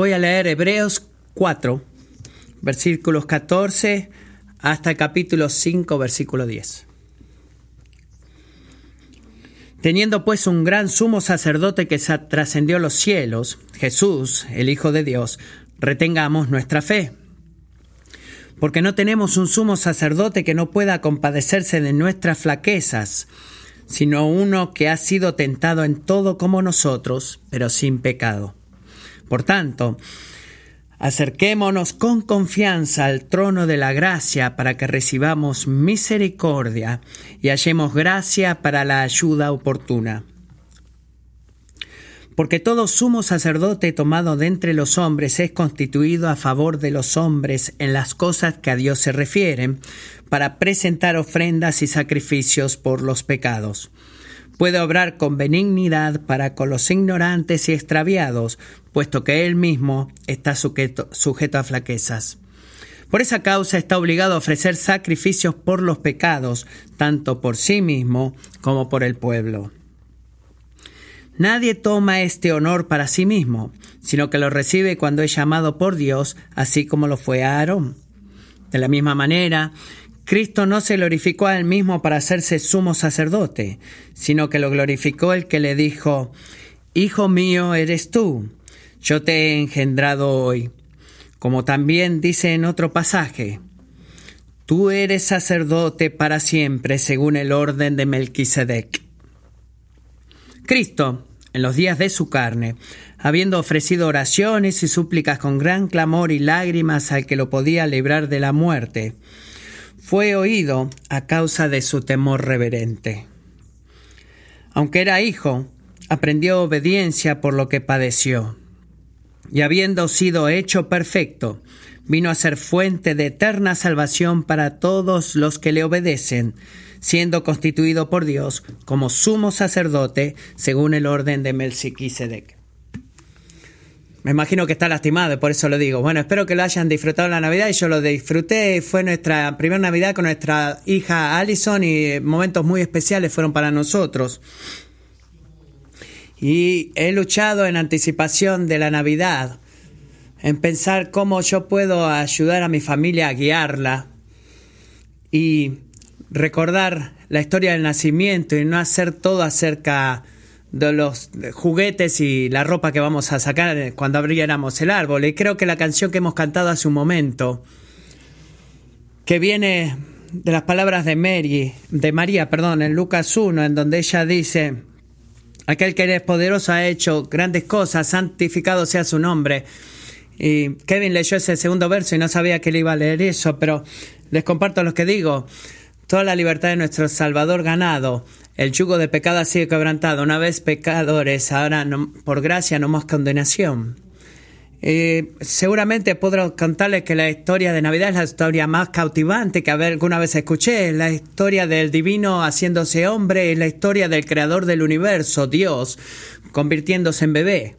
Voy a leer Hebreos 4, versículos 14 hasta capítulo 5, versículo 10. Teniendo pues un gran sumo sacerdote que trascendió los cielos, Jesús, el Hijo de Dios, retengamos nuestra fe. Porque no tenemos un sumo sacerdote que no pueda compadecerse de nuestras flaquezas, sino uno que ha sido tentado en todo como nosotros, pero sin pecado. Por tanto, acerquémonos con confianza al trono de la gracia para que recibamos misericordia y hallemos gracia para la ayuda oportuna. Porque todo sumo sacerdote tomado de entre los hombres es constituido a favor de los hombres en las cosas que a Dios se refieren, para presentar ofrendas y sacrificios por los pecados puede obrar con benignidad para con los ignorantes y extraviados, puesto que él mismo está sujeto, a flaquezas. Por esa causa está obligado a ofrecer sacrificios por los pecados, tanto por sí mismo como por el pueblo. Nadie toma este honor para sí mismo, sino que lo recibe cuando es llamado por Dios, así como lo fue a Aarón. De la misma manera, Cristo no se glorificó a él mismo para hacerse sumo sacerdote, sino que lo glorificó el que le dijo, Hijo mío eres tú, yo te he engendrado hoy. Como también dice en otro pasaje, Tú eres sacerdote para siempre según el orden de Melquisedec. Cristo, en los días de su carne, habiendo ofrecido oraciones y súplicas con gran clamor y lágrimas al que lo podía librar de la muerte, fue oído a causa de su temor reverente. Aunque era hijo, aprendió obediencia por lo que padeció. Y habiendo sido hecho perfecto, vino a ser fuente de eterna salvación para todos los que le obedecen, siendo constituido por Dios como sumo sacerdote según el orden de Melquisedec. Me imagino que está lastimado por eso lo digo. Bueno, espero que lo hayan disfrutado la Navidad y yo lo disfruté. Fue nuestra primera Navidad con nuestra hija Allison y momentos muy especiales fueron para nosotros. Y he luchado en anticipación de la Navidad, en pensar cómo yo puedo ayudar a mi familia a guiarla y recordar la historia del nacimiento y no hacer todo acerca de los juguetes y la ropa que vamos a sacar cuando abriéramos el árbol. Y creo que la canción que hemos cantado hace un momento, que viene de las palabras de Mary, de María, perdón, en Lucas 1, en donde ella dice, aquel que eres poderoso ha hecho grandes cosas, santificado sea su nombre. Y Kevin leyó ese segundo verso y no sabía que le iba a leer eso, pero les comparto lo que digo. Toda la libertad de nuestro Salvador ganado el yugo de pecado ha sido quebrantado. Una vez pecadores, ahora por gracia no más condenación. Eh, seguramente puedo contarles que la historia de Navidad es la historia más cautivante que alguna vez escuché. La historia del divino haciéndose hombre, es la historia del creador del universo, Dios, convirtiéndose en bebé.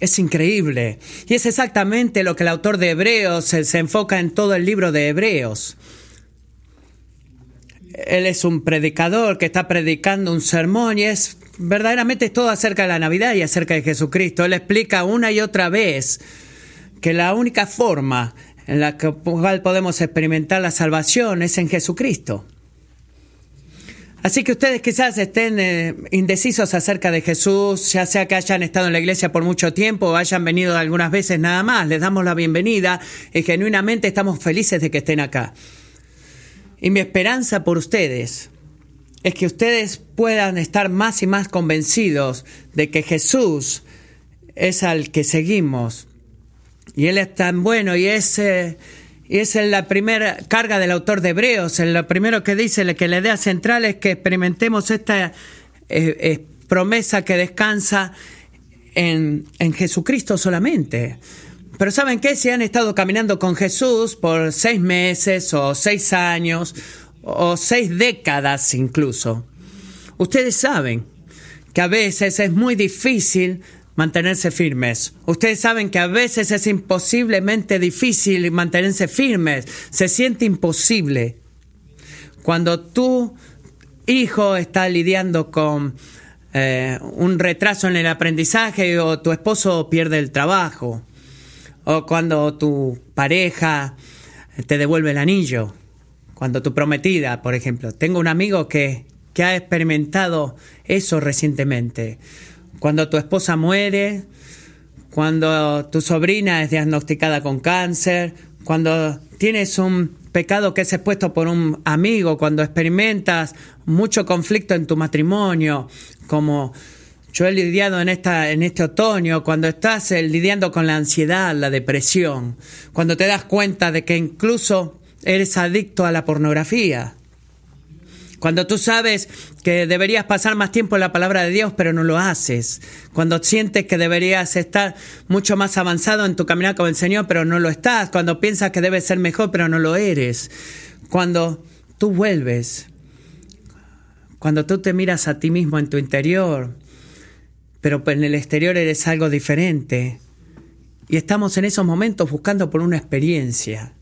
Es increíble. Y es exactamente lo que el autor de Hebreos se enfoca en todo el libro de Hebreos. Él es un predicador que está predicando un sermón y es verdaderamente todo acerca de la Navidad y acerca de Jesucristo. Él explica una y otra vez que la única forma en la que podemos experimentar la salvación es en Jesucristo. Así que ustedes quizás estén eh, indecisos acerca de Jesús, ya sea que hayan estado en la iglesia por mucho tiempo o hayan venido algunas veces nada más, les damos la bienvenida y genuinamente estamos felices de que estén acá. Y mi esperanza por ustedes es que ustedes puedan estar más y más convencidos de que Jesús es al que seguimos. Y Él es tan bueno y es, eh, y es la primera carga del autor de Hebreos. Lo primero que dice, que la idea central es que experimentemos esta eh, eh, promesa que descansa en, en Jesucristo solamente. Pero ¿saben qué? Si han estado caminando con Jesús por seis meses o seis años o seis décadas incluso, ustedes saben que a veces es muy difícil mantenerse firmes. Ustedes saben que a veces es imposiblemente difícil mantenerse firmes. Se siente imposible. Cuando tu hijo está lidiando con eh, un retraso en el aprendizaje o tu esposo pierde el trabajo o cuando tu pareja te devuelve el anillo, cuando tu prometida, por ejemplo. Tengo un amigo que, que ha experimentado eso recientemente. Cuando tu esposa muere, cuando tu sobrina es diagnosticada con cáncer, cuando tienes un pecado que es expuesto por un amigo, cuando experimentas mucho conflicto en tu matrimonio, como yo he lidiado en, esta, en este otoño, cuando estás eh, lidiando con la ansiedad, la depresión, cuando te das cuenta de que incluso eres adicto a la pornografía, cuando tú sabes que deberías pasar más tiempo en la palabra de Dios, pero no lo haces. Cuando sientes que deberías estar mucho más avanzado en tu caminar con el Señor, pero no lo estás. Cuando piensas que debes ser mejor, pero no lo eres. Cuando tú vuelves. Cuando tú te miras a ti mismo en tu interior, pero en el exterior eres algo diferente. Y estamos en esos momentos buscando por una experiencia.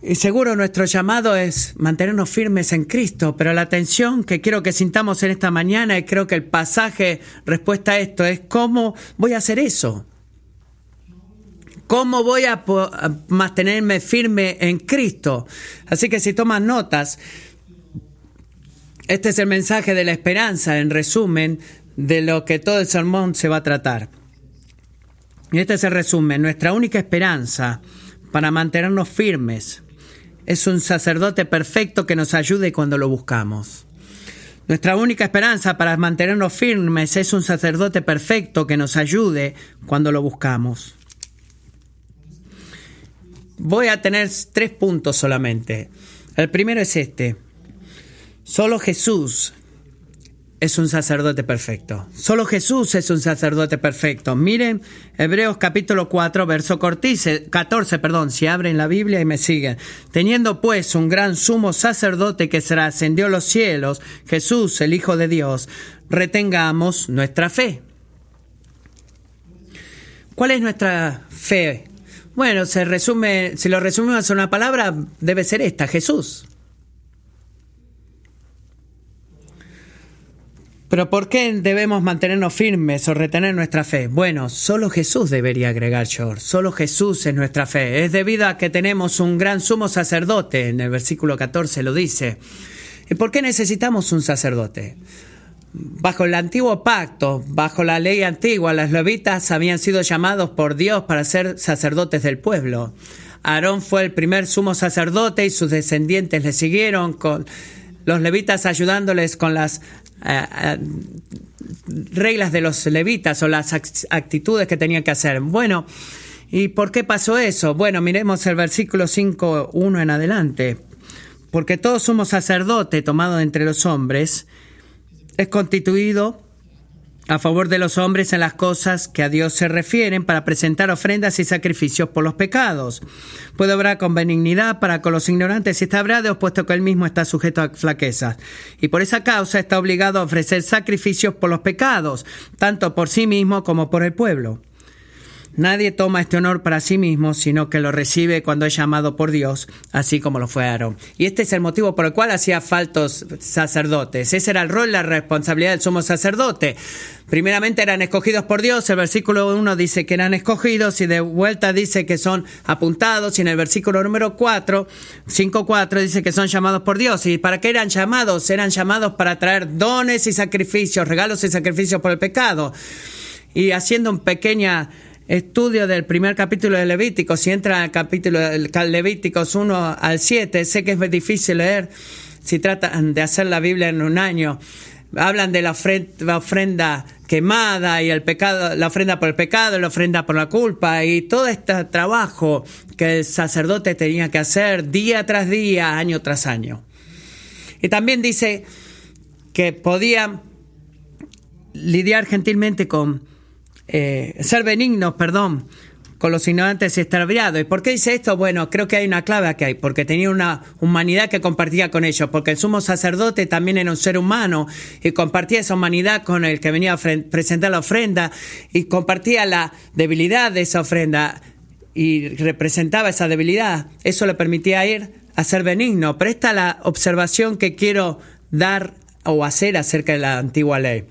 Y seguro nuestro llamado es mantenernos firmes en Cristo, pero la atención que quiero que sintamos en esta mañana, y creo que el pasaje respuesta a esto es cómo voy a hacer eso. ¿Cómo voy a, mantenerme firme en Cristo? Así que si tomas notas, este es el mensaje de la esperanza, en resumen, de lo que todo el sermón se va a tratar. Y este es el resumen. Nuestra única esperanza para mantenernos firmes es un sacerdote perfecto que nos ayude cuando lo buscamos. Nuestra única esperanza para mantenernos firmes es un sacerdote perfecto que nos ayude cuando lo buscamos. Voy a tener tres puntos solamente. El primero es este. Solo Jesús es un sacerdote perfecto. Solo Jesús es un sacerdote perfecto. Miren Hebreos capítulo 4, verso 14, perdón, si abren la Biblia y me siguen. Teniendo pues un gran sumo sacerdote que se ascendió los cielos, Jesús, el Hijo de Dios, retengamos nuestra fe. ¿Cuál es nuestra fe? Bueno, se resume, si lo resumimos en una palabra, debe ser esta, Jesús. Pero ¿por qué debemos mantenernos firmes o retener nuestra fe? Bueno, solo Jesús debería agregar short. Solo Jesús es nuestra fe. Es debido a que tenemos un gran sumo sacerdote, en el versículo 14 lo dice. ¿Y por qué necesitamos un sacerdote? Bajo el antiguo pacto, bajo la ley antigua, las levitas habían sido llamados por Dios para ser sacerdotes del pueblo. Aarón fue el primer sumo sacerdote y sus descendientes le siguieron con los levitas ayudándoles con las reglas de los levitas o las actitudes que tenían que hacer. Bueno, ¿y por qué pasó eso? Bueno, miremos el versículo 5.1 en adelante. Porque todo sumo sacerdote tomado entre los hombres es constituido a favor de los hombres en las cosas que a Dios se refieren para presentar ofrendas y sacrificios por los pecados. Puede obrar con benignidad para con los ignorantes y está establados, puesto que él mismo está sujeto a flaquezas. Y por esa causa está obligado a ofrecer sacrificios por los pecados, tanto por sí mismo como por el pueblo. Nadie toma este honor para sí mismo, sino que lo recibe cuando es llamado por Dios, así como lo fue Aarón. Y este es el motivo por el cual hacía faltos sacerdotes. Ese era el rol, la responsabilidad del sumo sacerdote. Primeramente eran escogidos por Dios, el versículo 1 dice que eran escogidos y de vuelta dice que son apuntados y en el versículo número 4, 5.4 dice que son llamados por Dios. ¿Y para qué eran llamados? Eran llamados para traer dones y sacrificios, regalos y sacrificios por el pecado. Y haciendo un pequeña estudio del primer capítulo de Levítico, si entra al capítulo Levíticos 1 al 7, sé que es difícil leer si tratan de hacer la Biblia en un año. Hablan de la ofrenda, quemada y el pecado, la ofrenda por el pecado, la ofrenda por la culpa y todo este trabajo que el sacerdote tenía que hacer día tras día, año tras año. Y también dice que podía lidiar gentilmente con eh, ser benignos, perdón, con los ignorantes y extraviados. ¿Y por qué dice esto? Bueno, creo que hay una clave que hay, porque tenía una humanidad que compartía con ellos, porque el sumo sacerdote también era un ser humano y compartía esa humanidad con el que venía a presentar la ofrenda y compartía la debilidad de esa ofrenda y representaba esa debilidad. Eso le permitía ir a ser benigno. Pero esta es la observación que quiero dar o hacer acerca de la antigua ley.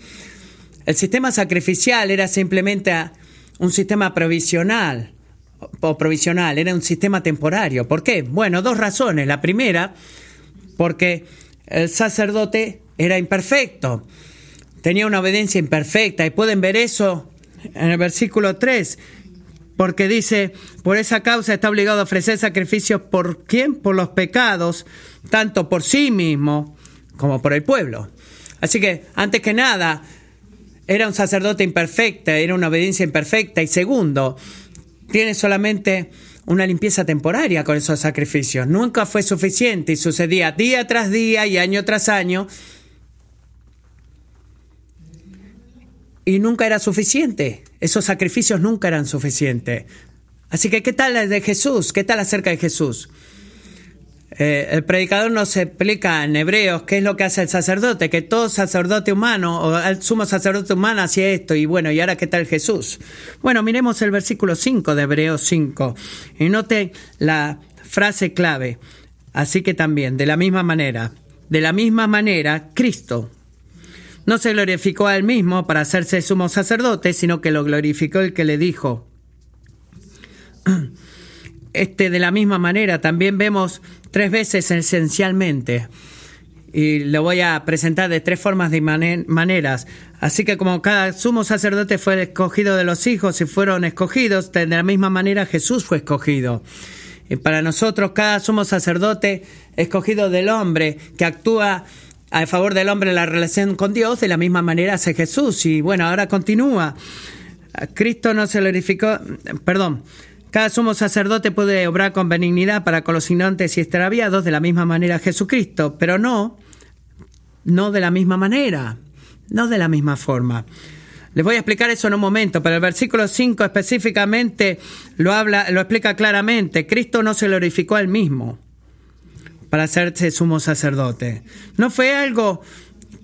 El sistema sacrificial era simplemente un sistema provisional o provisional, era un sistema temporario. ¿Por qué? Bueno, dos razones. La primera, porque el sacerdote era imperfecto, tenía una obediencia imperfecta y pueden ver eso en el versículo 3 porque dice, por esa causa está obligado a ofrecer sacrificios por quién? Por los pecados, tanto por sí mismo como por el pueblo. Así que, antes que nada, era un sacerdote imperfecto, era una obediencia imperfecta. Y segundo, tiene solamente una limpieza temporaria con esos sacrificios. Nunca fue suficiente y sucedía día tras día y año tras año. Y nunca era suficiente. Esos sacrificios nunca eran suficientes. Así que, ¿qué tal de Jesús? ¿Qué tal acerca de Jesús? Eh, el predicador nos explica en Hebreos qué es lo que hace el sacerdote, que todo sacerdote humano o el sumo sacerdote humano hacía esto y bueno, ¿y ahora qué tal Jesús? Bueno, miremos el versículo 5 de Hebreos 5 y note la frase clave. Así que también, de la misma manera, de la misma manera, Cristo no se glorificó a él mismo para hacerse sumo sacerdote, sino que lo glorificó el que le dijo. Este, de la misma manera, también vemos tres veces esencialmente. Y lo voy a presentar de tres formas de maneras. Así que como cada sumo sacerdote fue escogido de los hijos y fueron escogidos, de la misma manera Jesús fue escogido. Y para nosotros cada sumo sacerdote escogido del hombre que actúa a favor del hombre en la relación con Dios, de la misma manera hace Jesús. Y bueno, ahora continúa. Cristo no se glorificó, perdón, cada sumo sacerdote puede obrar con benignidad para con los ignorantes y extraviados de la misma manera Jesucristo, pero no, no de la misma manera, no de la misma forma. Les voy a explicar eso en un momento, pero el versículo 5 específicamente lo habla, lo explica claramente. Cristo no se glorificó a él mismo para hacerse sumo sacerdote. No fue algo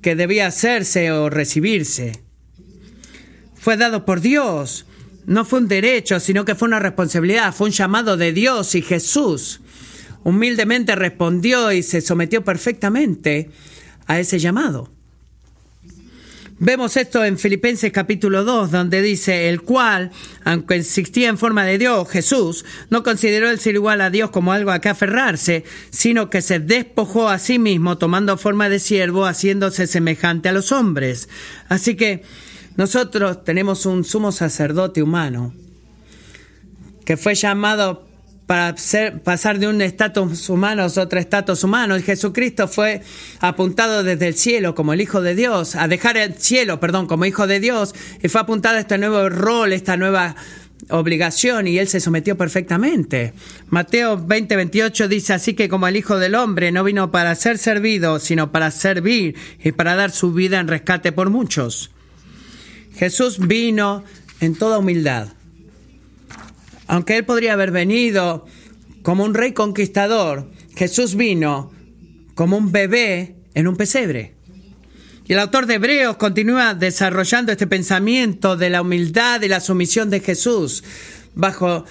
que debía hacerse o recibirse. Fue dado por Dios. No fue un derecho, sino que fue una responsabilidad, fue un llamado de Dios y Jesús humildemente respondió y se sometió perfectamente a ese llamado. Vemos esto en Filipenses capítulo 2, donde dice, el cual, aunque existía en forma de Dios, Jesús, no consideró el ser igual a Dios como algo a que aferrarse, sino que se despojó a sí mismo, tomando forma de siervo, haciéndose semejante a los hombres. Así que nosotros tenemos un sumo sacerdote humano que fue llamado para pasar de un estatus humano a otro estatus humano. Y Jesucristo fue apuntado desde el cielo como el Hijo de Dios, a dejar el cielo, perdón, como Hijo de Dios, y fue apuntado a este nuevo rol, esta nueva obligación, y él se sometió perfectamente. Mateo 20, 28 dice así que como el Hijo del Hombre no vino para ser servido, sino para servir y para dar su vida en rescate por muchos. Jesús vino en toda humildad. Aunque él podría haber venido como un rey conquistador, Jesús vino como un bebé en un pesebre. Y el autor de Hebreos continúa desarrollando este pensamiento de la humildad y la sumisión de Jesús bajo,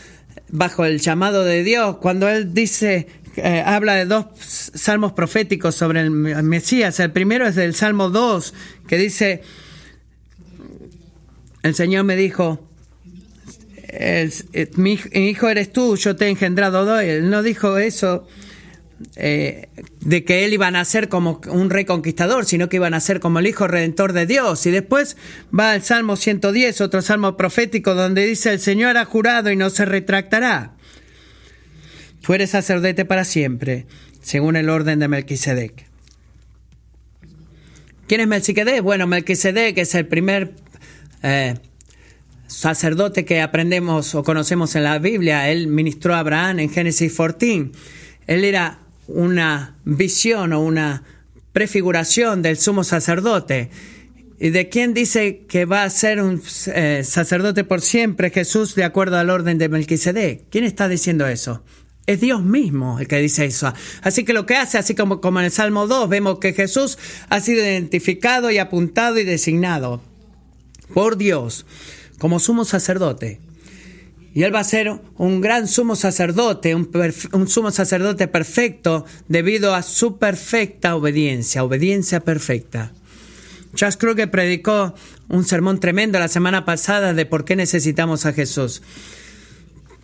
bajo el llamado de Dios, cuando él dice, eh, habla de dos salmos proféticos sobre el Mesías. El primero es del Salmo 2, que dice, el Señor me dijo, mi hijo eres tú, yo te he engendrado. Él no dijo eso eh, de que él iba a nacer como un rey conquistador, sino que iba a nacer como el hijo redentor de Dios. Y después va al Salmo 110, otro salmo profético, donde dice, el Señor ha jurado y no se retractará. Tú eres sacerdote para siempre, según el orden de Melquisedec. ¿Quién es Melquisedec? Bueno, Melquisedec es el primer eh, sacerdote que aprendemos o conocemos en la Biblia. Él ministró a Abraham en Génesis 14. Él era una visión o una prefiguración del sumo sacerdote. ¿Y de quién dice que va a ser un eh, sacerdote por siempre Jesús de acuerdo al orden de Melquisedec? ¿Quién está diciendo eso? Es Dios mismo el que dice eso. Así que lo que hace, así como, como en el Salmo 2, vemos que Jesús ha sido identificado y apuntado y designado por Dios como sumo sacerdote. Y él va a ser un gran sumo sacerdote, un, sumo sacerdote perfecto debido a su perfecta obediencia, obediencia perfecta. Charles Kruger predicó un sermón tremendo la semana pasada de por qué necesitamos a Jesús.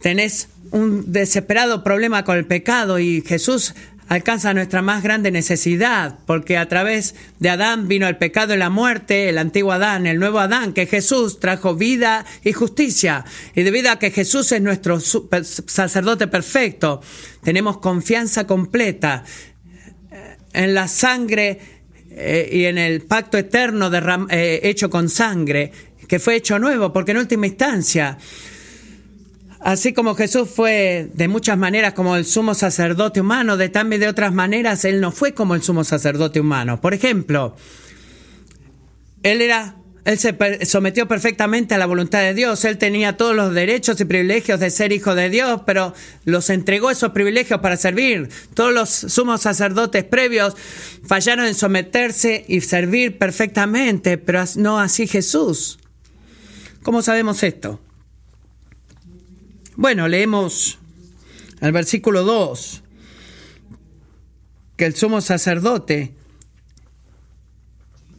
Tenés un desesperado problema con el pecado y Jesús alcanza nuestra más grande necesidad, porque a través de Adán vino el pecado y la muerte, el antiguo Adán, el nuevo Adán, que Jesús trajo vida y justicia. Y debido a que Jesús es nuestro sacerdote perfecto, tenemos confianza completa en la sangre eh, y en el pacto eterno eh, hecho con sangre, que fue hecho nuevo, porque en última instancia, Así como Jesús fue de muchas maneras como el sumo sacerdote humano, de también de otras maneras Él no fue como el sumo sacerdote humano. Por ejemplo, Él era, Él se sometió perfectamente a la voluntad de Dios. Él tenía todos los derechos y privilegios de ser hijo de Dios, pero los entregó esos privilegios para servir. Todos los sumos sacerdotes previos fallaron en someterse y servir perfectamente, pero no así Jesús. ¿Cómo sabemos esto? Bueno, leemos el versículo 2, que el sumo sacerdote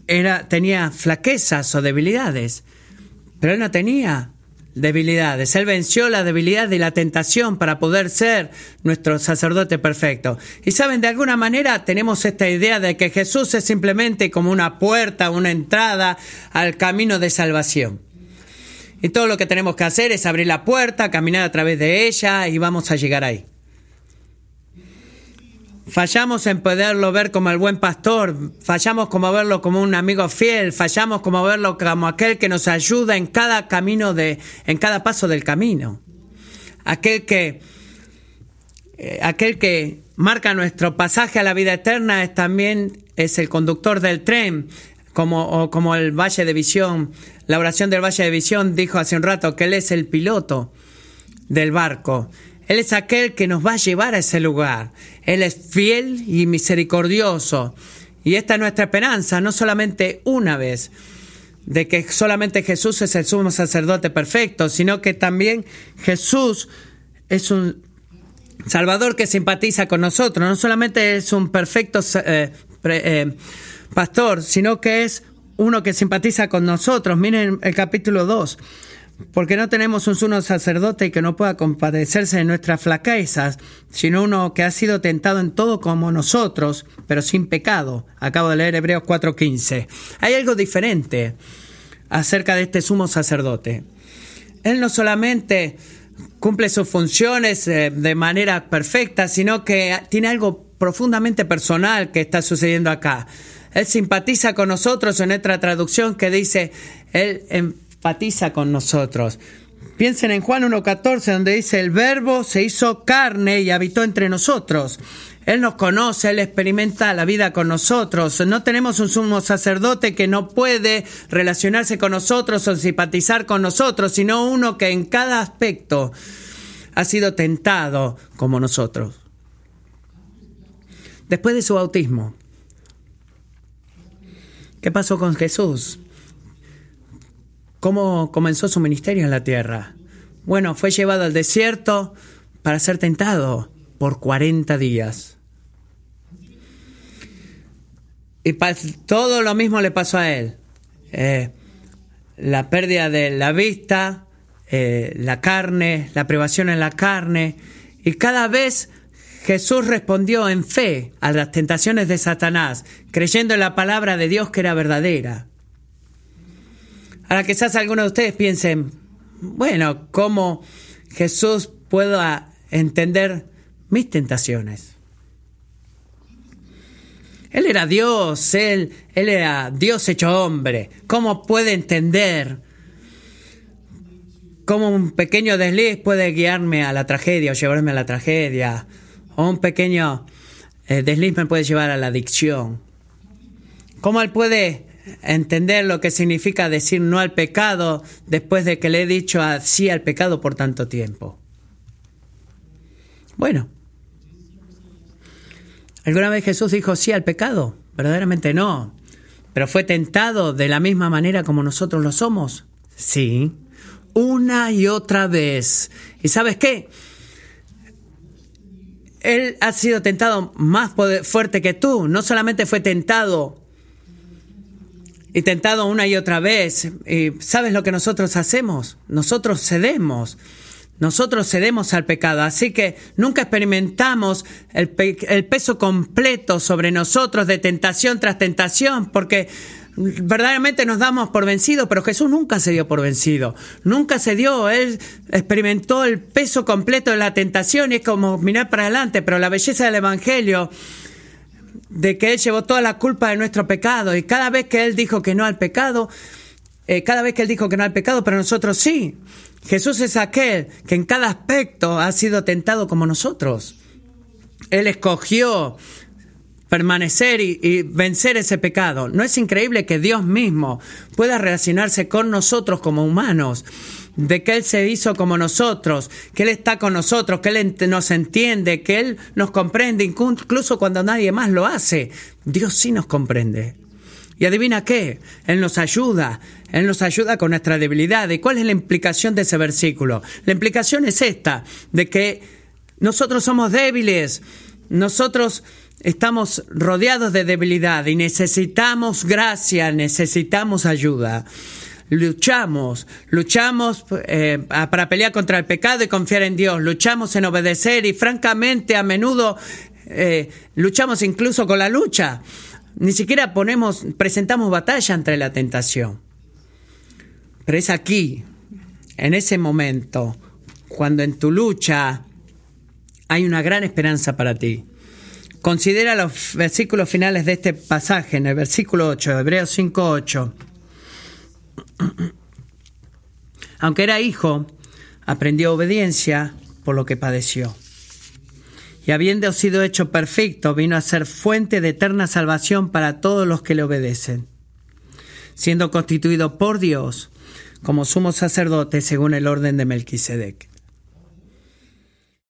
era, tenía flaquezas o debilidades, pero él no tenía debilidades. Él venció la debilidad y la tentación para poder ser nuestro sacerdote perfecto. Y saben, de alguna manera tenemos esta idea de que Jesús es simplemente como una puerta, una entrada al camino de salvación. Y todo lo que tenemos que hacer es abrir la puerta, caminar a través de ella y vamos a llegar ahí. Fallamos en poderlo ver como el buen pastor, fallamos como verlo como un amigo fiel, fallamos como verlo como aquel que nos ayuda en cada camino de, en cada paso del camino. Aquel que, eh, aquel que marca nuestro pasaje a la vida eterna es también es el conductor del tren, como, como el Valle de Visión, la oración del Valle de Visión dijo hace un rato que Él es el piloto del barco. Él es aquel que nos va a llevar a ese lugar. Él es fiel y misericordioso. Y esta es nuestra esperanza, no solamente una vez, de que solamente Jesús es el sumo sacerdote perfecto, sino que también Jesús es un Salvador que simpatiza con nosotros. No solamente es un perfecto eh, eh, pastor, sino que es uno que simpatiza con nosotros. Miren el capítulo 2. Porque no tenemos un sumo sacerdote que no pueda compadecerse de nuestras flaquezas, sino uno que ha sido tentado en todo como nosotros, pero sin pecado. Acabo de leer Hebreos 4:15. Hay algo diferente acerca de este sumo sacerdote. Él no solamente cumple sus funciones eh, de manera perfecta, sino que tiene algo profundamente personal que está sucediendo acá. Él simpatiza con nosotros en nuestra traducción que dice, Él empatiza con nosotros. Piensen en Juan 1.14 donde dice, el verbo se hizo carne y habitó entre nosotros. Él nos conoce, Él experimenta la vida con nosotros. No tenemos un sumo sacerdote que no puede relacionarse con nosotros o simpatizar con nosotros, sino uno que en cada aspecto ha sido tentado como nosotros. Después de su bautismo, ¿Qué pasó con Jesús? ¿Cómo comenzó su ministerio en la tierra? Bueno, fue llevado al desierto para ser tentado por 40 días. Y todo lo mismo le pasó a él. Eh, la pérdida de la vista, eh, la carne, la privación en la carne. Y cada vez Jesús respondió en fe a las tentaciones de Satanás, creyendo en la palabra de Dios que era verdadera. Ahora quizás algunos de ustedes piensen, bueno, ¿cómo Jesús pueda entender mis tentaciones? Él era Dios, él, él era Dios hecho hombre. ¿Cómo puede entender cómo un pequeño desliz puede guiarme a la tragedia o llevarme a la tragedia? O un pequeño eh, desliz me puede llevar a la adicción. ¿Cómo él puede entender lo que significa decir no al pecado después de que le he dicho sí al pecado por tanto tiempo? Bueno, ¿alguna vez Jesús dijo sí al pecado? Verdaderamente no. ¿Pero fue tentado de la misma manera como nosotros lo somos? Sí. una y otra vez. ¿Y sabes qué? Él ha sido tentado más fuerte que tú. No solamente fue tentado y tentado una y otra vez. ¿Y ¿Sabes lo que nosotros hacemos? Nosotros cedemos. Nosotros cedemos al pecado, así que nunca experimentamos el, el, peso completo sobre nosotros de tentación tras tentación, porque verdaderamente nos damos por vencidos, pero Jesús nunca se dio por vencido, nunca se dio, Él experimentó el peso completo de la tentación y es como mirar para adelante, pero la belleza del Evangelio de que Él llevó toda la culpa de nuestro pecado y cada vez que Él dijo que no al pecado, eh, cada vez que Él dijo que no al pecado, pero nosotros sí. Jesús es aquel que en cada aspecto ha sido tentado como nosotros. Él escogió permanecer y, vencer ese pecado. ¿No es increíble que Dios mismo pueda relacionarse con nosotros como humanos? De que Él se hizo como nosotros, que Él está con nosotros, que Él nos entiende, que Él nos comprende, incluso cuando nadie más lo hace. Dios sí nos comprende. Y adivina qué, Él nos ayuda, Él nos ayuda con nuestra debilidad. ¿Y cuál es la implicación de ese versículo? La implicación es esta, de que nosotros somos débiles, nosotros estamos rodeados de debilidad y necesitamos gracia, necesitamos ayuda. Luchamos, luchamos eh, para pelear contra el pecado y confiar en Dios, luchamos en obedecer y francamente a menudo eh, luchamos incluso con la lucha. Ni siquiera ponemos, presentamos batalla entre la tentación. Pero es aquí, en ese momento, cuando en tu lucha hay una gran esperanza para ti. Considera los versículos finales de este pasaje, en el versículo 8, Hebreos 5, 8. Aunque era hijo, aprendió obediencia por lo que padeció y habiendo sido hecho perfecto, vino a ser fuente de eterna salvación para todos los que le obedecen, siendo constituido por Dios como sumo sacerdote según el orden de Melquisedec.